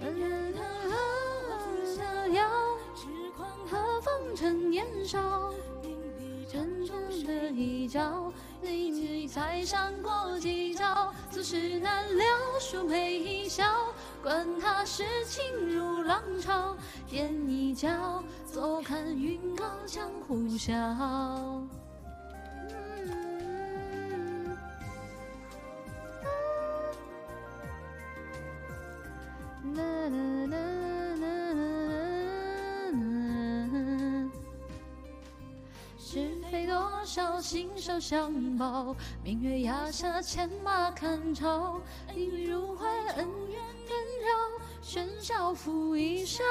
人何逍遥，痴狂何妨趁年少。真正的一角，你才上过几招，俗世难料，殊配一笑。管他世情如浪潮，天一脚，坐看云高江湖笑。是非多少，心手相报。明月崖下，牵马看潮。应云如怀，恩怨纷扰。喧嚣付一笑，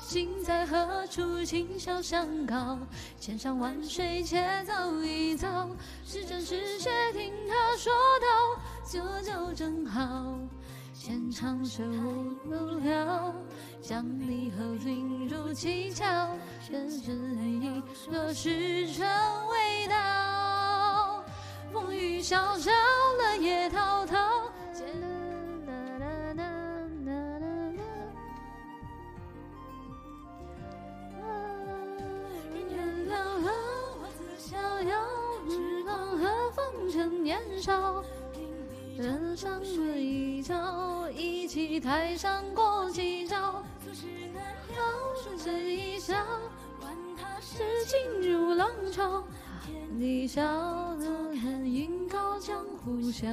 心在何处？今宵相告。千山万水，且走一遭。是真是邪，听他说道。酒酒正好。浅尝水无聊，将你喝醉入七窍，人生意若是成味道，风雨萧萧，乐也滔滔。人间冷冷，我自逍遥，痴狂何妨趁年少。人上对一角，一起台上过几招。俗世难料，顺水一笑，管他世情如浪潮。天地笑，得看云高江湖笑。